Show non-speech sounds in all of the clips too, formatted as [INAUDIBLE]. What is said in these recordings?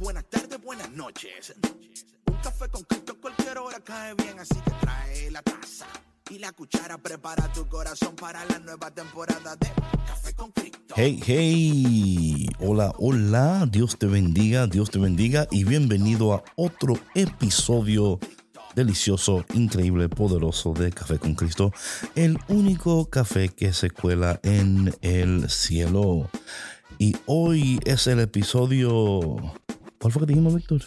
buenas tardes, buenas noches. Un café con Cristo cualquier hora cae bien, así que trae la taza y la cuchara. Prepara tu corazón para la nueva temporada de Café con Cristo. Hey, hey, hola, hola, Dios te bendiga, Dios te bendiga y bienvenido a otro episodio delicioso, increíble, poderoso de Café con Cristo, el único café que se cuela en el cielo. Y hoy es el episodio... ¿Cuál fue que dijimos, Víctor?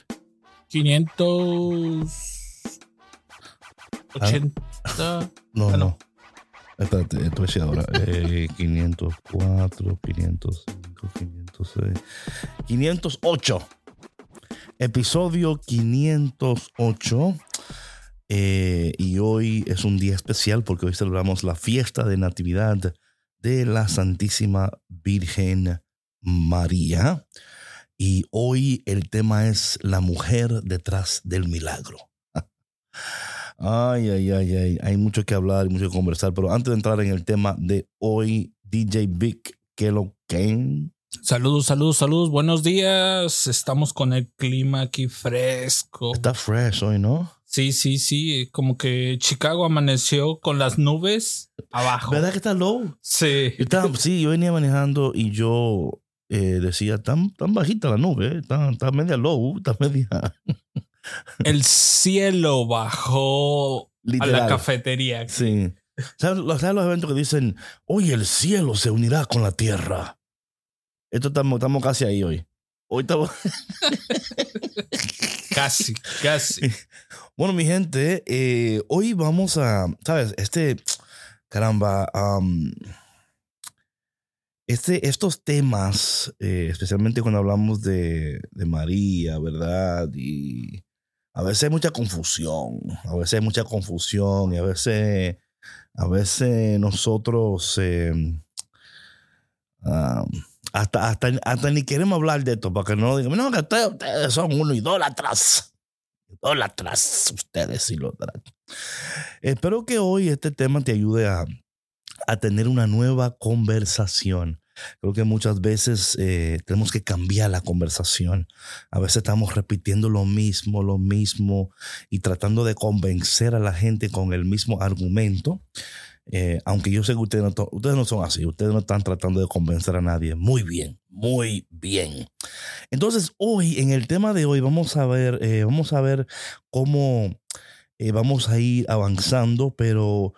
580. No, Ah, no. no. Espérate, esto es ahora. Eh, 504, 505, 506. 508. Episodio 508. Eh, y hoy es un día especial porque hoy celebramos la fiesta de Natividad de la Santísima Virgen María. Y hoy el tema es la mujer detrás del milagro. [LAUGHS] Ay, ay, ay, ay. Hay mucho que hablar y mucho que conversar. Pero antes de entrar en el tema de hoy, DJ Vic, que lo que Saludos, saludos, saludos. Buenos días. Estamos con el clima aquí fresco. está fresh hoy, ¿no? Sí, sí, sí. Como que Chicago amaneció con las nubes abajo. ¿Verdad que está low? Sí. Yo estaba- sí, yo venía manejando y yo eh, decía, tan, tan bajita la nube, eh, está, está media low, [LAUGHS] está media. El cielo bajó a la cafetería. Sí. ¿Sabes, los- ¿Sabes los eventos que dicen, hoy el cielo se unirá con la tierra? Esto estamos, estamos casi ahí hoy. Hoy estamos. [LAUGHS] Casi, casi. [LAUGHS] Bueno, mi gente, eh, hoy vamos a, ¿sabes? Este, caramba, am, este, estos temas, eh, especialmente cuando hablamos de, de María, ¿verdad? Y a veces hay mucha confusión, a veces hay mucha confusión y a veces, a veces nosotros eh, am, hasta, hasta, hasta ni queremos hablar de esto, para que no digan, no, que ustedes, ustedes son unos idólatras idólatras, ustedes idólatras. Espero que hoy este tema te ayude a, a tener una nueva conversación. Creo que muchas veces eh, tenemos que cambiar la conversación. A veces estamos repitiendo lo mismo, lo mismo y tratando de convencer a la gente con el mismo argumento. Eh, aunque yo sé que ustedes no, son así, ustedes no están tratando de convencer a nadie. Muy bien, muy bien. Entonces, hoy, en el tema de hoy, vamos a ver, eh, vamos a ver cómo vamos a ir avanzando, pero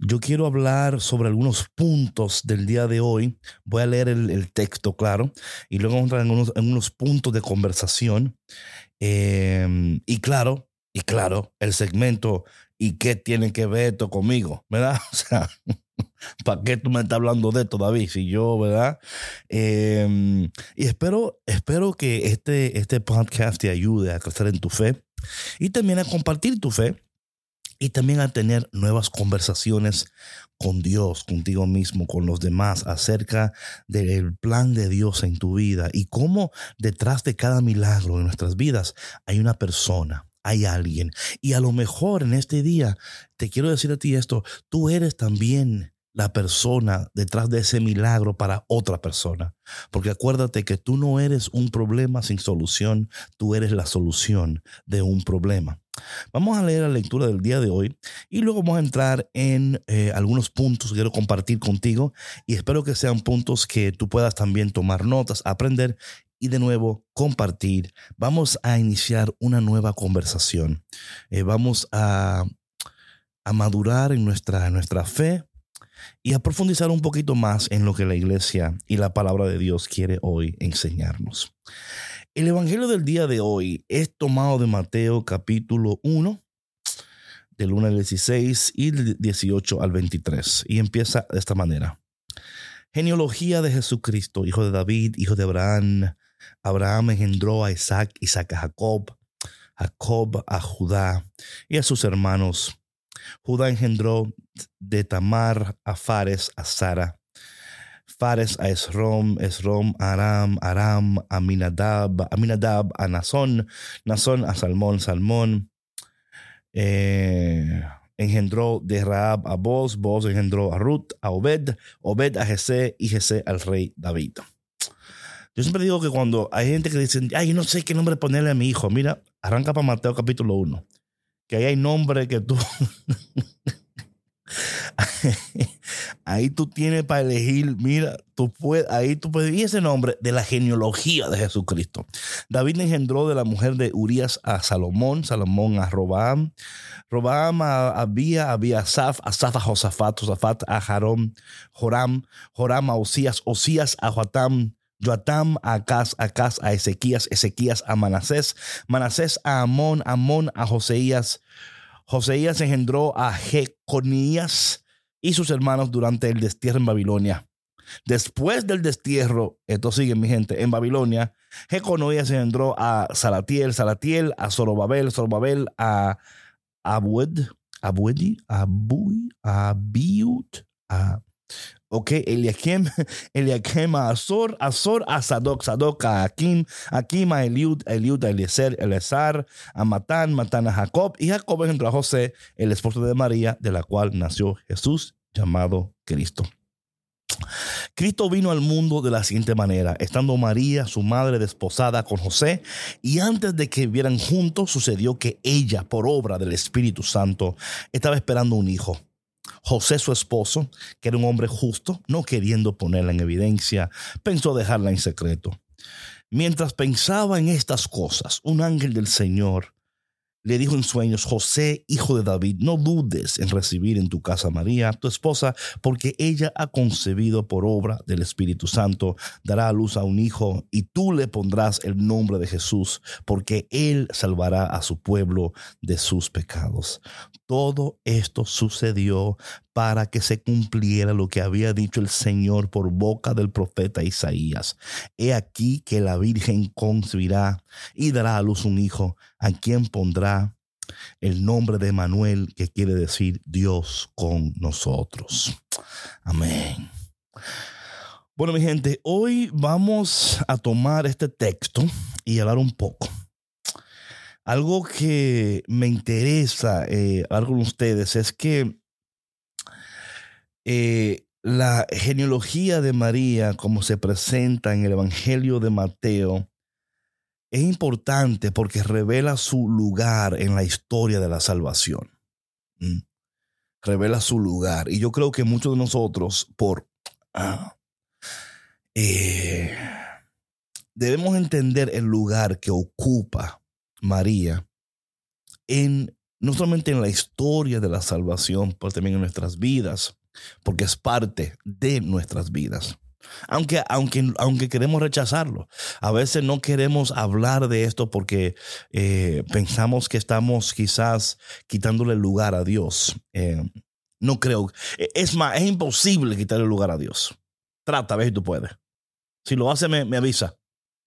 yo quiero hablar sobre algunos puntos del día de hoy. Voy a leer el, texto, claro, y luego vamos entrar en unos, puntos de conversación. Eh, y claro, y claro, el segmento, ¿y qué tiene que ver esto conmigo? ¿Verdad? [LAUGHS] O sea, ¿para qué tú me estás hablando de esto, David? Si yo, ¿verdad? Eh, y espero, espero que este, este podcast te ayude a crecer en tu fe y también a compartir tu fe y también a tener nuevas conversaciones con Dios, contigo mismo, con los demás, acerca del plan de Dios en tu vida y cómo detrás de cada milagro en nuestras vidas hay una persona, hay alguien. Y a lo mejor en este día te quiero decir a ti esto, tú eres también la persona detrás de ese milagro para otra persona. Porque acuérdate que tú no eres un problema sin solución, tú eres la solución de un problema. Vamos a leer la lectura del día de hoy y luego vamos a entrar en eh, algunos puntos que quiero compartir contigo y espero que sean puntos que tú puedas también tomar notas, aprender y de nuevo compartir. Vamos a iniciar una nueva conversación. Eh, vamos a, a madurar en nuestra, en nuestra fe y a profundizar un poquito más en lo que la iglesia y la palabra de Dios quiere hoy enseñarnos. El Evangelio del día de hoy es tomado de Mateo capítulo 1, del 1 al 16 y del 18 al 23, y empieza de esta manera. Genealogía de Jesucristo, hijo de David, hijo de Abraham. Abraham engendró a Isaac, Isaac a Jacob, Jacob a Judá y a sus hermanos. Judá engendró de Tamar a Fares a Sara. Fares a Esrom, Esrom a Aram, Aram a Aminadab, Aminadab a Nazón, Nazón a Salmón, Salmón. Eh, engendró de Raab a Boz, Boz engendró a Ruth, a Obed, Obed a Jesé y Jesé al rey David. Yo Yo siempre digo que cuando hay gente que dice, ay, no sé qué nombre ponerle a mi hijo, mira, arranca para Mateo capítulo 1, que ahí hay nombre que tú... [LAUGHS] [LAUGHS] ahí tú tienes para elegir, mira, tú puedes, ahí tú puedes, y ese nombre de la genealogía de Jesucristo. David engendró de la mujer de Urias a Salomón, Salomón a Robaam, Robaam a Abía, Abía a Asaf a Josafat, Josafat a Jarón, Joram, Joram a Osías, Osías a Joatam, Joatam a Acaz, Acaz a Ezequías, Ezequías a Manasés, Manasés a Amón, Amón a Joseías, Joseías engendró a Jeconías y sus hermanos durante el destierro en Babilonia. Después del destierro, esto sigue mi gente, en Babilonia, Jeconías engendró a Salatiel, Salatiel a Zorobabel, Zorobabel a Abued, Abuedi, Abui, Abiud, a Ok, Eliakim, [LAUGHS] Eliakim Azor, Azor a Sadoc, Sadoc a Akim, Akim Eliud, Eliud a Eliezer, Elezar, a Matán, a Jacob, y Jacob engendró a José, el esposo de María, de la cual nació Jesús, llamado Cristo. Cristo vino al mundo de la siguiente manera, estando María, su madre, desposada con José, y antes de que vivieran juntos, sucedió que ella, por obra del Espíritu Santo, estaba esperando un hijo. José, su esposo, que era un hombre justo, no queriendo ponerla en evidencia, pensó dejarla en secreto. Mientras pensaba en estas cosas, un ángel del Señor le dijo en sueños, José, hijo de David, no dudes en recibir en tu casa a María, tu esposa, porque ella ha concebido por obra del Espíritu Santo, dará a luz a un hijo, y tú le pondrás el nombre de Jesús, porque él salvará a su pueblo de sus pecados. Todo esto sucedió para que se cumpliera lo que había dicho el Señor por boca del profeta Isaías. He aquí que la Virgen concebirá y dará a luz un hijo, a quien pondrá el nombre de Manuel, que quiere decir Dios con nosotros. Amén. Bueno, mi gente, hoy vamos a tomar este texto y hablar un poco algo que me interesa eh, hablar con ustedes es que eh, la genealogía de María, como se presenta en el Evangelio de Mateo, es importante porque revela su lugar en la historia de la salvación. Mm. Revela su lugar. Y yo creo que muchos de nosotros, por... Ah, eh, debemos entender el lugar que ocupa María en no solamente en la historia de la salvación, pero también en nuestras vidas, porque es parte de nuestras vidas. Aunque, aunque, aunque queremos rechazarlo, a veces no queremos hablar de esto porque eh, pensamos que estamos quizás quitándole lugar a Dios. Eh, no creo. E, es más, es imposible quitarle lugar a Dios. Trata, a ver si tú puedes. Si lo hace, me, me avisa.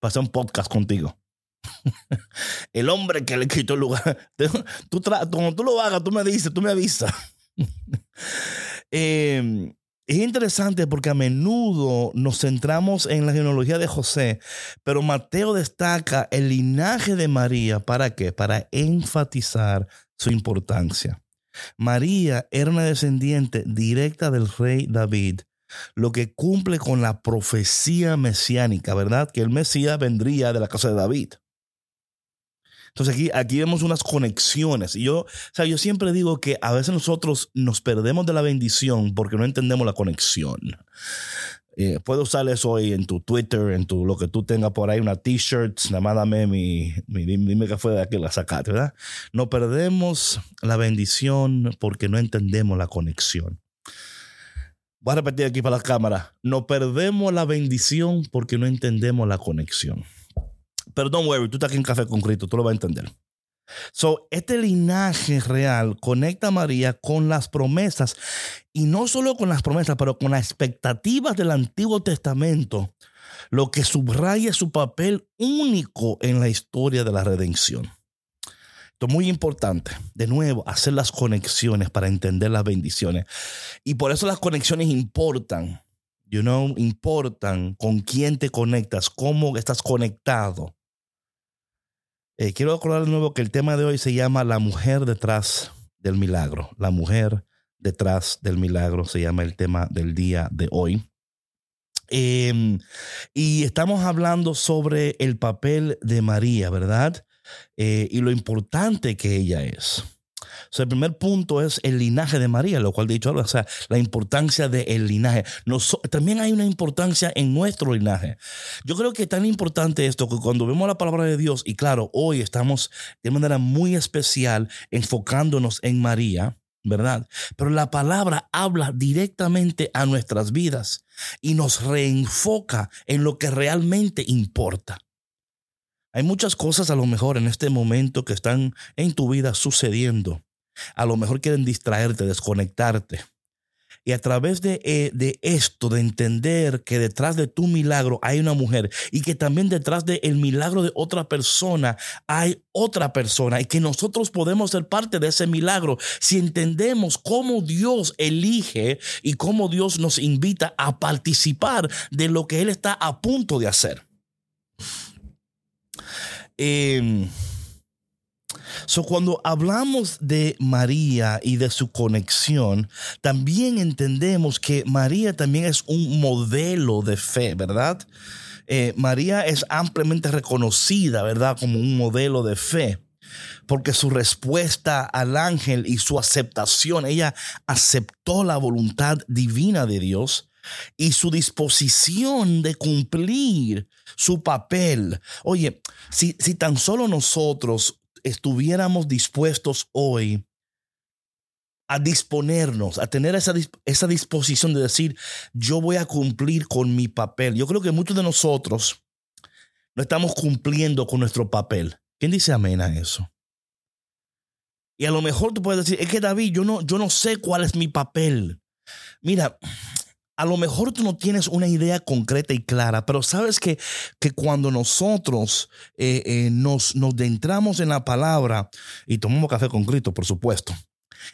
Hacer un podcast contigo. [LAUGHS] el hombre que le quitó el lugar. [LAUGHS] Tú, cuando tú lo hagas, tú me dices, tú me avisas. [LAUGHS] Em, es interesante porque a menudo nos centramos en la genealogía de José, pero Mateo destaca el linaje de María. ¿Para qué? Para enfatizar su importancia. María era una descendiente directa del rey David, lo que cumple con la profecía mesiánica, ¿verdad? Que el Mesías vendría de la casa de David. Entonces aquí, aquí vemos unas conexiones. Y yo, o sea, yo siempre digo que a veces nosotros nos perdemos de la bendición porque no entendemos la conexión. Eh, puedo usar eso hoy en tu Twitter, en tu lo que tú tengas por ahí, una t-shirt, nada más dame mi, dime que fue de aquí la sacaste, ¿verdad? No perdemos la bendición porque no entendemos la conexión. Voy a repetir aquí para la cámara. No perdemos la bendición porque no entendemos la conexión. Don't worry, tú estás aquí en Café con Cristo, tú lo vas a entender. So, este linaje real conecta a María con las promesas y no solo con las promesas, pero con las expectativas del Antiguo Testamento, lo que subraya su papel único en la historia de la redención. Esto es muy importante, de nuevo, hacer las conexiones para entender las bendiciones. Y por eso las conexiones importan, you know, importan con quién te conectas, cómo estás conectado. Eh, quiero acordar de nuevo que el tema de hoy se llama La mujer detrás del milagro. La mujer detrás del milagro se llama el tema del día de hoy. Em, y estamos hablando sobre el papel de María, ¿verdad? Eh, y lo importante que ella es. El primer punto es el linaje de María, lo cual dicho o sea, la importancia del linaje. también hay una importancia en nuestro linaje. Yo creo que es tan importante esto que cuando vemos la palabra de Dios, y claro, hoy estamos de manera muy especial enfocándonos en María, ¿verdad? Pero la palabra habla directamente a nuestras vidas y nos reenfoca en lo que realmente importa. Hay muchas cosas a lo mejor en este momento que están en tu vida sucediendo. A lo mejor quieren distraerte, desconectarte. Y a través de, eh, de, esto, de entender que detrás de tu milagro hay una mujer y que también detrás del milagro de otra persona hay otra persona y que nosotros podemos ser parte de ese milagro si entendemos cómo Dios elige y cómo Dios nos invita a participar de lo que Él está a punto de hacer. Eh, So, cuando hablamos de María y de su conexión, también entendemos que María también es un modelo de fe, ¿verdad? Eh, María es ampliamente reconocida, ¿verdad? Como un modelo de fe porque su respuesta al ángel y su aceptación, ella aceptó la voluntad divina de Dios y su disposición de cumplir su papel. Oye, si, si tan solo nosotros estuviéramos dispuestos hoy a disponernos, a tener esa, esa disposición de decir, yo voy a cumplir con mi papel. Yo creo que muchos de nosotros no estamos cumpliendo con nuestro papel. ¿Quién dice amén a eso? Y a lo mejor tú puedes decir, es que David, yo no, yo no sé cuál es mi papel. Mira, a lo mejor tú no tienes una idea concreta y clara, pero sabes que, que cuando nosotros eh, eh, nos, nos entramos en la palabra y tomamos café con Cristo, por supuesto,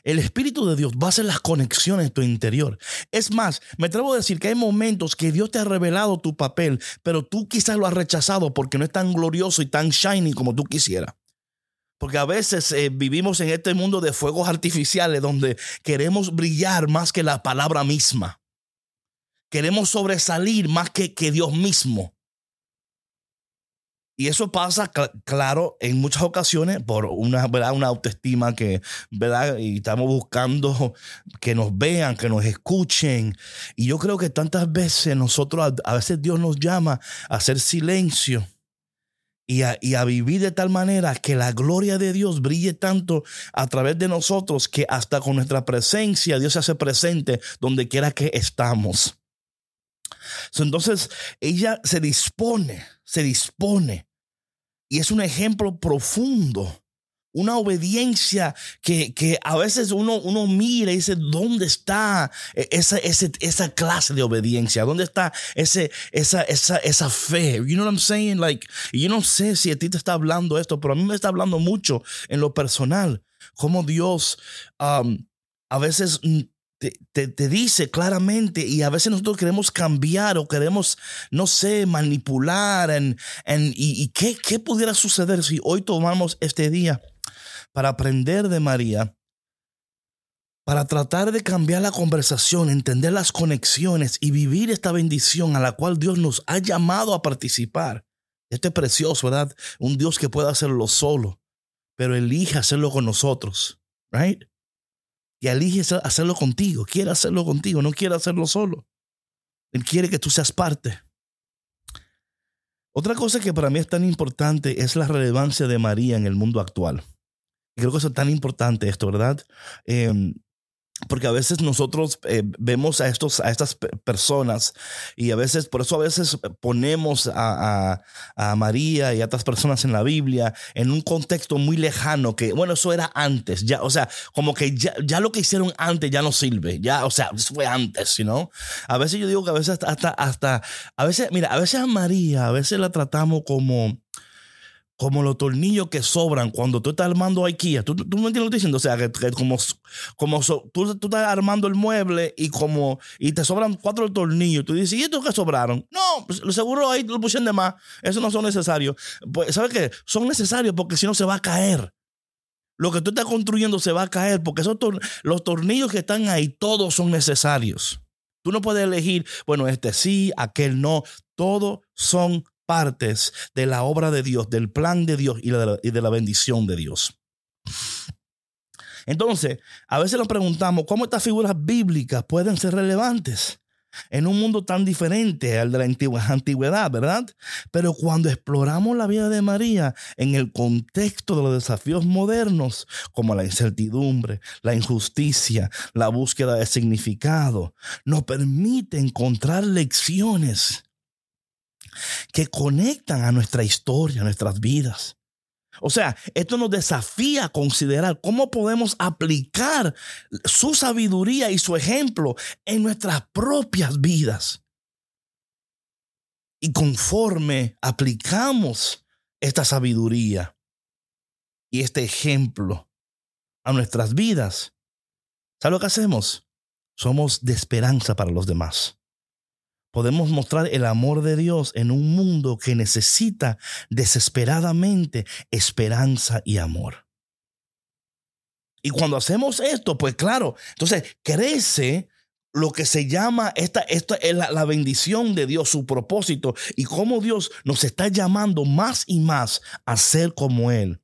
el Espíritu de Dios va a hacer las conexiones en tu interior. Es más, me atrevo a decir que hay momentos que Dios te ha revelado tu papel, pero tú quizás lo has rechazado porque no es tan glorioso y tan shiny como tú quisieras. Porque a veces eh, vivimos en este mundo de fuegos artificiales donde queremos brillar más que la palabra misma. Queremos sobresalir más que, que Dios mismo. Y eso pasa, claro, en muchas ocasiones por una, ¿verdad? una autoestima que, ¿verdad? Y estamos buscando que nos vean, que nos escuchen. Y yo creo que tantas veces nosotros, a, veces Dios nos llama a hacer silencio y a, y a, vivir de tal manera que la gloria de Dios brille tanto a través de nosotros que hasta con nuestra presencia Dios se hace presente donde quiera que estamos. Entonces, ella se dispone, se dispone. Y es un ejemplo profundo. Una obediencia que, que a veces uno, uno mira y dice, ¿dónde está esa, esa, esa clase de obediencia? ¿Dónde está ese, esa, esa, esa fe? You know what I'm saying? Like, yo no sé si a ti te está hablando esto, pero a mí me está hablando mucho en lo personal. Cómo Dios um, a veces te, te, dice claramente y a veces nosotros queremos cambiar o queremos, no sé, manipular en, en, y, qué, qué pudiera suceder si hoy tomamos este día para aprender de María, para tratar de cambiar la conversación, entender las conexiones y vivir esta bendición a la cual Dios nos ha llamado a participar. Este es precioso, ¿verdad? Un Dios que puede hacerlo solo, pero elige hacerlo con nosotros, right? Y elige hacerlo contigo, quiere hacerlo contigo, no quiere hacerlo solo. Él quiere que tú seas parte. Otra cosa que para mí es tan importante es la relevancia de María en el mundo actual. creo que es tan importante esto, ¿verdad? Eh, porque a veces nosotros eh, vemos a, estos, a estas personas y a veces, por eso a veces ponemos a, a, María y a otras personas en la Biblia en un contexto muy lejano que, bueno, eso era antes, ya, o sea, como que ya, ya lo que hicieron antes ya no sirve, ya, o sea, eso fue antes, ¿no? A veces yo digo que a veces hasta, hasta, a veces, mira, a veces a María, a veces la tratamos como como los tornillos que sobran cuando tú estás armando IKEA. ¿Tú, tú me entiendes lo que estoy diciendo? O sea, que, como, como tú, tú, estás armando el mueble y como y te sobran cuatro tornillos. Tú dices, ¿y estos que sobraron? No, pues, seguro ahí lo pusieron de más. Eso no son necesarios. Pues, ¿Sabes qué? Son necesarios porque si no se va a caer. Lo que tú estás construyendo se va a caer porque esos los tornillos que están ahí, todos son necesarios. Tú no puedes elegir, bueno, este sí, aquel no. Todo son partes de la obra de Dios, del plan de Dios y de la, bendición de Dios. Entonces, a veces nos preguntamos cómo estas figuras bíblicas pueden ser relevantes en un mundo tan diferente al de la antigüedad, ¿verdad? Pero cuando exploramos la vida de María en el contexto de los desafíos modernos, como la incertidumbre, la injusticia, la búsqueda de significado, nos permite encontrar lecciones que conectan a nuestra historia, a nuestras vidas. O sea, esto nos desafía a considerar cómo podemos aplicar su sabiduría y su ejemplo en nuestras propias vidas. Y conforme aplicamos esta sabiduría y este ejemplo a nuestras vidas, ¿sabe lo que hacemos? Somos de esperanza para los demás podemos mostrar el amor de Dios en un mundo que necesita desesperadamente esperanza y amor. Y cuando hacemos esto, pues claro, entonces crece lo que se llama esta, es la, bendición de Dios, su propósito y cómo Dios nos está llamando más y más a ser como Él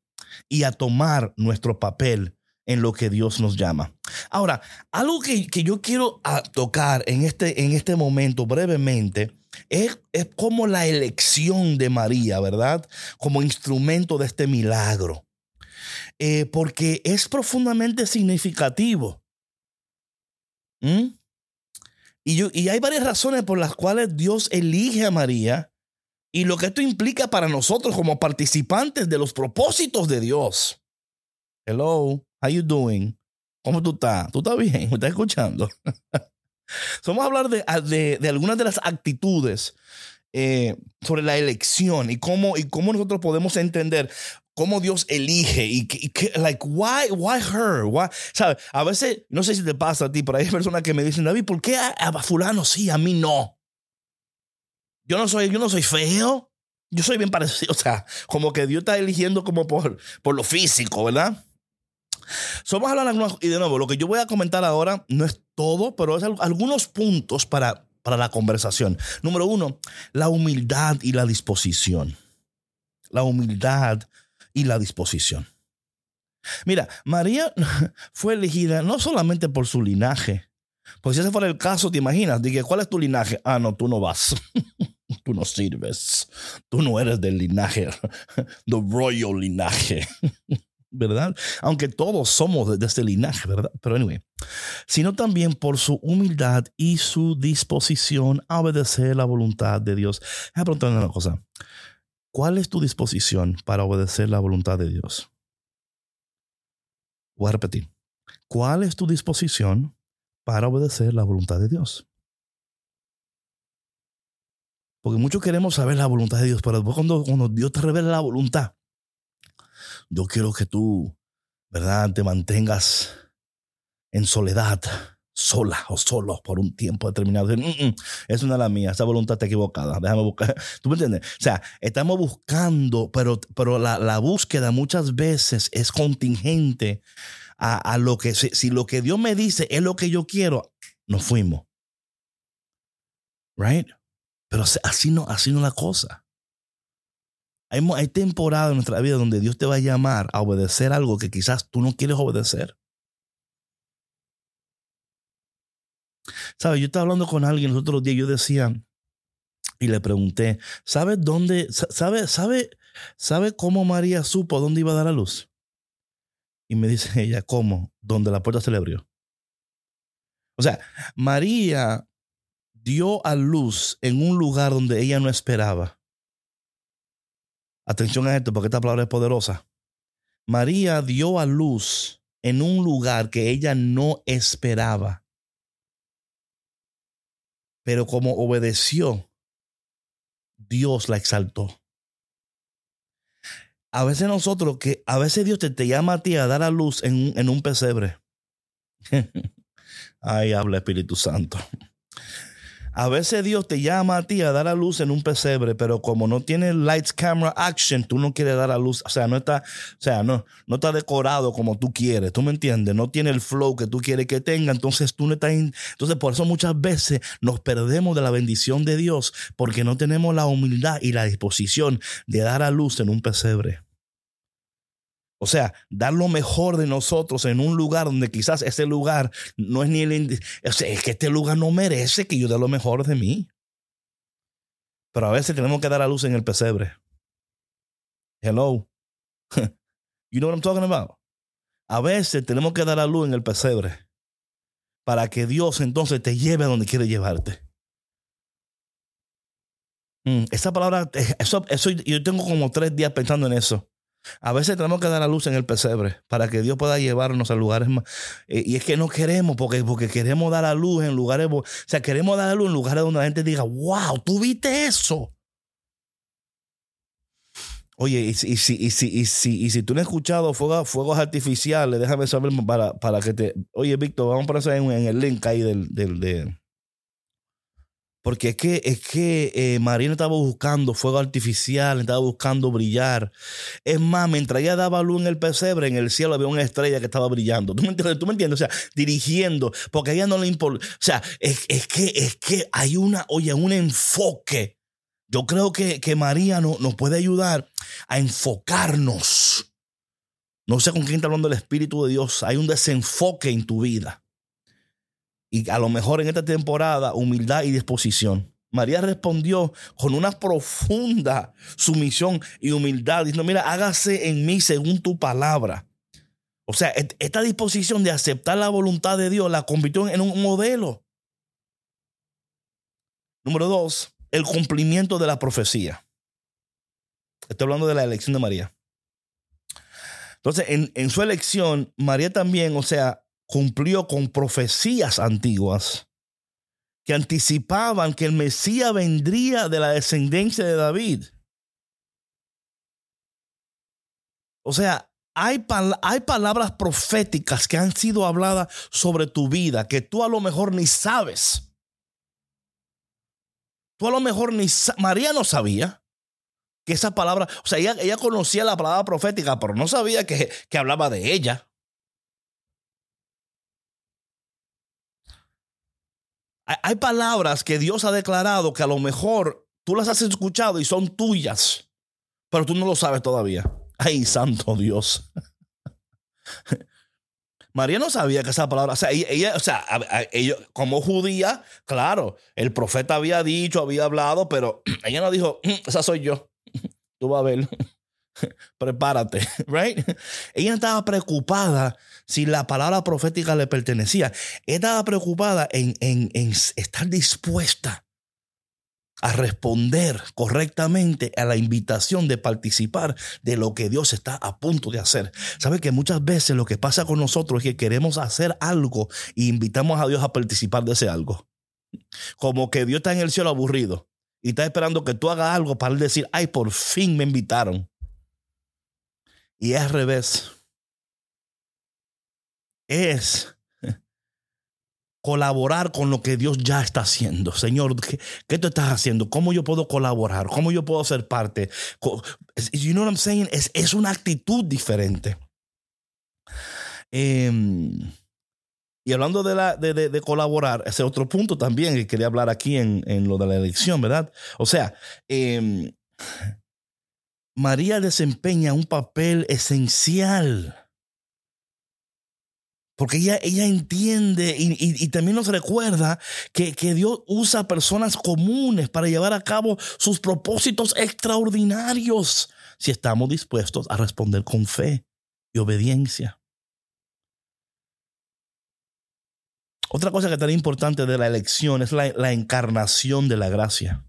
y a tomar nuestro papel en lo que Dios nos llama. Ahora, algo que, yo quiero ah, tocar en este, en este momento brevemente es, es como la elección de María, ¿verdad? Como instrumento de este milagro. Eh, porque es profundamente significativo. ¿Mm? Y, y hay varias razones por las cuales Dios elige a María y lo que esto implica para nosotros como participantes de los propósitos de Dios. Hello. How you doing? ¿Cómo tú estás? ¿Tú estás bien? ¿Me estás escuchando? [LAUGHS] Vamos a hablar de, de, algunas de las actitudes eh, sobre la elección y cómo, y cómo nosotros podemos entender cómo Dios elige y, que, like, why, why her? Why? A veces, no sé si te pasa a ti, pero hay personas que me dicen, David, ¿por qué a, a, fulano sí, a mí no? Yo no soy, yo no soy feo. Yo soy bien parecido. [LAUGHS] O sea, como que Dios está eligiendo como por, por lo físico, ¿verdad? So, vamos a hablar y de nuevo, lo que yo voy a comentar ahora no es todo, pero es algunos puntos para, para la conversación. Número uno, la humildad y la disposición. La humildad y la disposición. Mira, María [LAUGHS] fue elegida no solamente por su linaje, pues si ese fuera el caso, te imaginas, dije, ¿cuál es tu linaje? Ah, no, tú no vas. [LAUGHS] tú no sirves. Tú no eres del linaje, [LAUGHS] the royal linaje. ¿Verdad? Aunque todos somos de este linaje, ¿verdad? Pero anyway, sino también por su humildad y su disposición a obedecer la voluntad de Dios. Voy a preguntarle una cosa. ¿Cuál es tu disposición para obedecer la voluntad de Dios? Voy a repetir. ¿Cuál es tu disposición para obedecer la voluntad de Dios? Porque muchos queremos saber la voluntad de Dios, pero después cuando, cuando Dios te revela la voluntad, yo quiero que tú, ¿verdad?, te mantengas en soledad, sola o solo por un tiempo determinado. Mm, mm, es una de las mías, esa voluntad está equivocada. Déjame buscar. [LAUGHS] ¿Tú me entiendes? O sea, estamos buscando, pero, pero la, la búsqueda muchas veces es contingente a, a lo que, si, si, lo que Dios me dice es lo que yo quiero, nos fuimos. Right? Pero así no, así no la cosa. Hay, temporadas en nuestra vida donde Dios te va a llamar a obedecer algo que quizás tú no quieres obedecer. ¿Sabes? Yo estaba hablando con alguien los otros días, yo decía, y le pregunté, ¿sabes dónde, sabe, sabe, sabe cómo María supo dónde iba a dar a luz? Y me dice [LAUGHS] ella, ¿cómo? Donde la puerta se le abrió. O sea, María dio a luz en un lugar donde ella no esperaba. Atención a esto porque esta palabra es poderosa. María dio a luz en un lugar que ella no esperaba. Pero como obedeció, Dios la exaltó. A veces nosotros, que a veces Dios te, te llama a ti a dar a luz en, en un pesebre. [LAUGHS] Ay, habla Espíritu Santo. A veces Dios te llama a ti a dar a luz en un pesebre, pero como no tiene lights, camera, action, tú no quieres dar a luz. O sea, no está, o sea, no, no está decorado como tú quieres. ¿Tú me entiendes? No tiene el flow que tú quieres que tenga. Entonces tú no estás. entonces, por eso muchas veces nos perdemos de la bendición de Dios porque no tenemos la humildad y la disposición de dar a luz en un pesebre. O sea, dar lo mejor de nosotros en un lugar donde quizás ese lugar no es ni el... Es que este lugar no merece que yo dé lo mejor de mí. Pero a veces tenemos que dar a luz en el pesebre. Hello. [LAUGHS] You know what I'm talking about? A veces tenemos que dar a luz en el pesebre para que Dios entonces te lleve a donde quiere llevarte. Mm, esa palabra, eh, eso, eso, yo tengo como tres días pensando en eso. A veces tenemos que dar la luz en el pesebre para que Dios pueda llevarnos a lugares más. Eh, y es que no queremos, porque, porque queremos dar a luz en lugares. O sea, queremos dar a luz en lugares donde la gente diga, wow, tú viste eso. Oye, y si, y si, y si, y si, y si tú no has escuchado fuegos, fuegos artificiales, déjame saber para, para que te. Oye, Víctor, vamos a poner en, el link ahí del, del, de, porque es que, es que eh, estaba buscando fuego artificial, estaba buscando brillar. Es más, mientras ella daba luz en el pesebre, en el cielo había una estrella que estaba brillando. ¿Tú me entiendes? ¿Tú me entiendes? O sea, dirigiendo, porque a ella no le importa. O sea, es, que, es que hay una, oye, un enfoque. Yo creo que, que María no, nos puede ayudar a enfocarnos. No sé con quién está hablando el Espíritu de Dios. Hay un desenfoque en tu vida y a lo mejor en esta temporada humildad y disposición. María respondió con una profunda sumisión y humildad, diciendo, mira, hágase en mí según tu palabra. O sea, esta disposición de aceptar la voluntad de Dios la convirtió en un modelo. Número dos, el cumplimiento de la profecía. Estoy hablando de la elección de María. Entonces, en, en su elección, María también, o sea, cumplió con profecías antiguas que anticipaban que el Mesías vendría de la descendencia de David. O sea, hay, hay, palabras proféticas que han sido habladas sobre tu vida que tú a lo mejor ni sabes. Tú a lo mejor ni María no sabía que esa palabra, o sea, ella, ella conocía la palabra profética, pero no sabía que, que hablaba de ella. Hay palabras que Dios ha declarado que a lo mejor tú las has escuchado y son tuyas, pero tú no lo sabes todavía. Ay, santo Dios. [LAUGHS] María no sabía que esa palabra, o sea, ella, o sea, como judía, claro, el profeta había dicho, había hablado, pero [CLEARS THROAT] ella no dijo, mm, esa soy yo. [LAUGHS] Tú vas a ver. [LAUGHS] prepárate, [LAUGHS] right? Ella estaba preocupada si la palabra profética le pertenecía. Ella estaba preocupada en, en, en estar dispuesta a responder correctamente a la invitación de participar de lo que Dios está a punto de hacer. ¿Sabe que muchas veces lo que pasa con nosotros es que queremos hacer algo e invitamos a Dios a participar de ese algo? Como que Dios está en el cielo aburrido y está esperando que tú hagas algo para él decir, ay, por fin me invitaron. Y es al revés. Es colaborar con lo que Dios ya está haciendo. Señor, ¿qué, tú estás haciendo? ¿Cómo yo puedo colaborar? ¿Cómo yo puedo ser parte? You know what I'm saying? Es, es una actitud diferente. Em, y hablando de, la, de, de, colaborar, ese otro punto también que quería hablar aquí en, en lo de la elección, ¿verdad? O sea, eh, María desempeña un papel esencial. Porque ella, ella entiende y, también nos recuerda que, que Dios usa personas comunes para llevar a cabo sus propósitos extraordinarios si estamos dispuestos a responder con fe y obediencia. Otra cosa que tan importante de la elección es la, la encarnación de la gracia.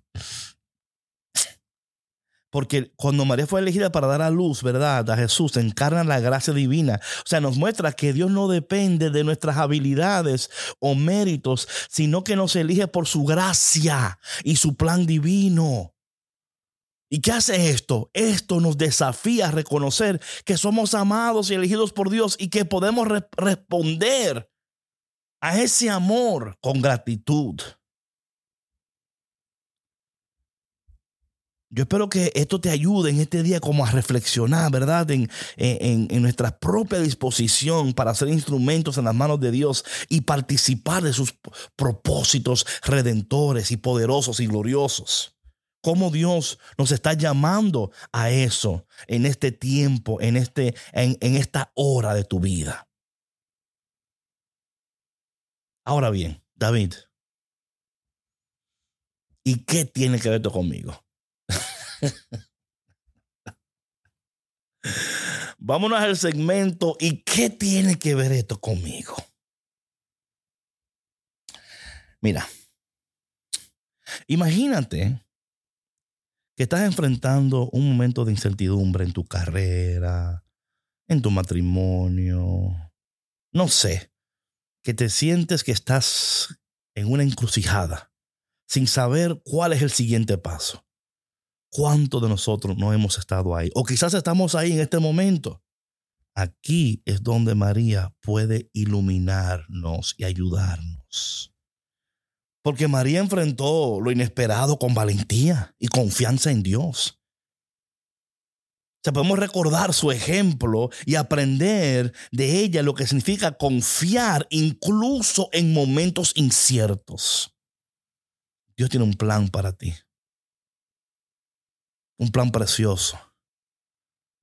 Porque cuando María fue elegida para dar a luz, ¿verdad? A Jesús, encarna la gracia divina. O sea, nos muestra que Dios no depende de nuestras habilidades o méritos, sino que nos elige por su gracia y su plan divino. ¿Y qué hace esto? Esto nos desafía a reconocer que somos amados y elegidos por Dios y que podemos responder a ese amor con gratitud. Yo espero que esto te ayude en este día como a reflexionar, ¿verdad? En, en, en, nuestra propia disposición para ser instrumentos en las manos de Dios y participar de sus propósitos redentores y poderosos y gloriosos. Cómo Dios nos está llamando a eso en este tiempo, en, este, en, en esta hora de tu vida. Ahora bien, David, ¿y qué tiene que ver esto conmigo? Vámonos al segmento. ¿Y qué tiene que ver esto conmigo? Mira, imagínate que estás enfrentando un momento de incertidumbre en tu carrera, en tu matrimonio, no sé, que te sientes que estás en una encrucijada sin saber cuál es el siguiente paso. ¿Cuántos de nosotros no hemos estado ahí? O quizás estamos ahí en este momento. Aquí es donde María puede iluminarnos y ayudarnos. Porque María enfrentó lo inesperado con valentía y confianza en Dios. O podemos recordar su ejemplo y aprender de ella lo que significa confiar incluso en momentos inciertos. Dios tiene un plan para ti un plan precioso.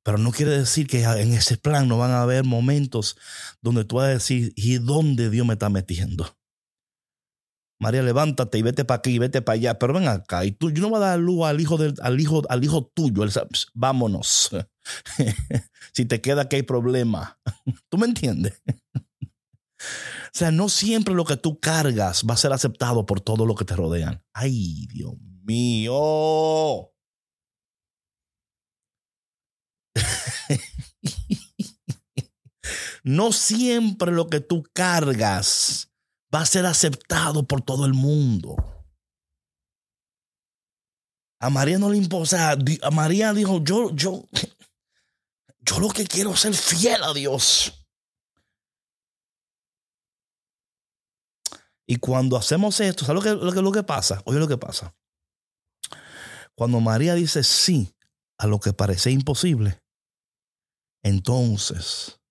Pero no quiere decir que en ese plan no van a haber momentos donde tú vas a decir, ¿y dónde Dios me está metiendo? María, levántate y vete para aquí y vete para allá, pero ven acá. Y tú, yo no voy a dar luz al hijo, del, al hijo, al hijo tuyo. vámonos. [LAUGHS] si te queda que hay problema. [LAUGHS] ¿Tú me entiendes? o sea, no siempre lo que tú cargas va a ser aceptado por todo lo que te rodean. Ay, Dios mío. No siempre lo que tú cargas va a ser aceptado por todo el mundo. A María no le importa, a María dijo, yo, yo, [LAUGHS] yo lo que quiero es ser fiel a Dios. Y cuando hacemos esto, ¿sabes lo que, lo que, lo que pasa? Oye lo que pasa. Cuando María dice sí a lo que parece imposible, entonces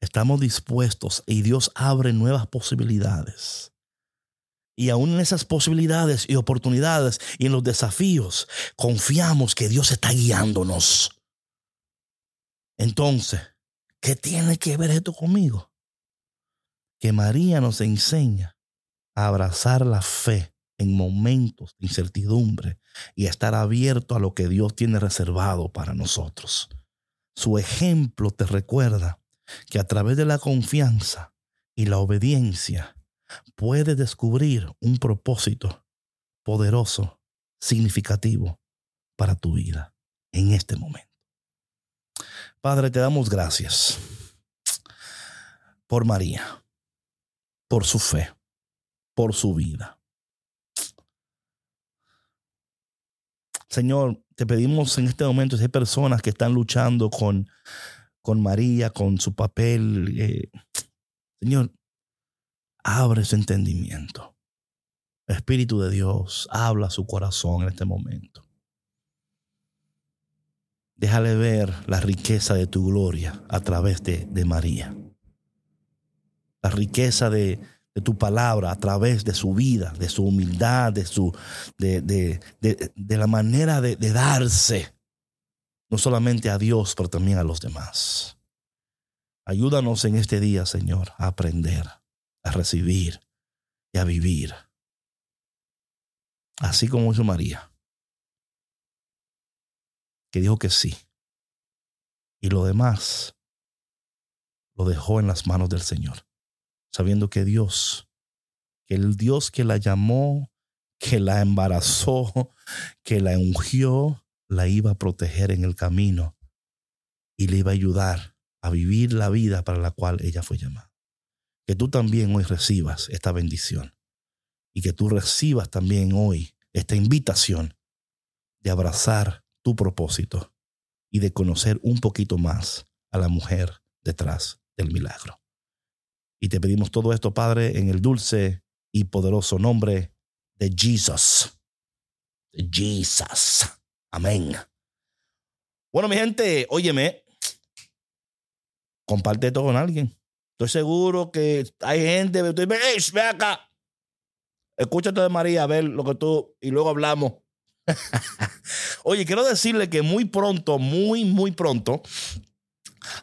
estamos dispuestos y Dios abre nuevas posibilidades. Y aún en esas posibilidades y oportunidades y en los desafíos, confiamos que Dios está guiándonos. Entonces, ¿qué tiene que ver esto conmigo? Que María nos enseña a abrazar la fe en momentos de incertidumbre y a estar abierto a lo que Dios tiene reservado para nosotros. Su ejemplo te recuerda que a través de la confianza y la obediencia puedes descubrir un propósito poderoso, significativo para tu vida en este momento. Padre, te damos gracias por María, por su fe, por su vida. Señor, te pedimos en este momento, si hay personas que están luchando con, con María, con su papel, eh, Señor, abre su entendimiento. Espíritu de Dios, habla su corazón en este momento. Déjale ver la riqueza de tu gloria a través de, de María. La riqueza de, tu palabra a través de su vida, de su humildad, de, su, de, de la manera de, darse, no solamente a Dios, pero también a los demás. Ayúdanos en este día, Señor, a aprender, a recibir y a vivir. Así como hizo María, que dijo que sí. Y lo demás lo dejó en las manos del Señor sabiendo que Dios, que el Dios que la llamó, que la embarazó, que la ungió, la iba a proteger en el camino y le iba a ayudar a vivir la vida para la cual ella fue llamada. Que tú también hoy recibas esta bendición y que tú recibas también hoy esta invitación de abrazar tu propósito y de conocer un poquito más a la mujer detrás del milagro. Y te pedimos todo esto, Padre, en el dulce y poderoso nombre de Jesus. Jesus. Amén. Bueno, mi gente, óyeme, comparte esto con alguien. Estoy seguro que hay gente, tú dices, "Ey, ve acá. Escúchate de María, a ver lo que tú, y luego hablamos. [LAUGHS] Oye, quiero decirle que muy pronto, muy, muy pronto,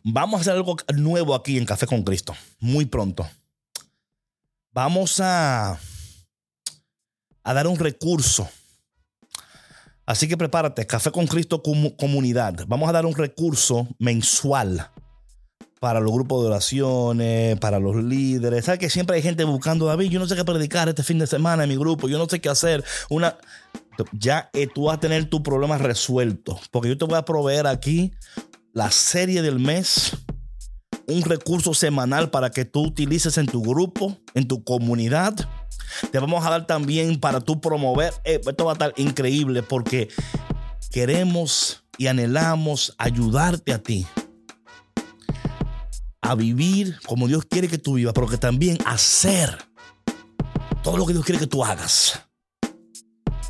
vamos a hacer algo nuevo aquí en Café con Cristo. Muy pronto. Vamos a, a dar un recurso. Así que prepárate, Café con Cristo Comu- Comunidad. Vamos a dar un recurso mensual para los grupos de oraciones, para los líderes. ¿Sabes que siempre hay gente buscando, David? Yo no sé qué predicar este fin de semana en mi grupo, yo no sé qué hacer. Una, ya eh, tú vas a tener tu problema resuelto, porque yo te voy a proveer aquí la serie del mes, un recurso semanal para que tú utilices en tu grupo, en tu comunidad. Te vamos a dar también para tú promover. Eh, esto va a estar increíble porque queremos y anhelamos ayudarte a ti a vivir como Dios quiere que tú vivas, pero que también hacer todo lo que Dios quiere que tú hagas.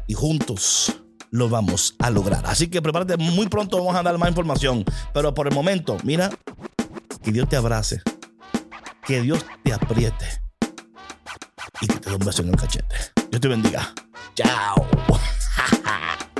Y juntos lo vamos a lograr. Así que prepárate, muy pronto vamos a dar más información. Pero por el momento, mira, que Dios te abrace, que Dios te apriete y que te dé un beso en el cachete. Dios te bendiga. Chao. [LAUGHS]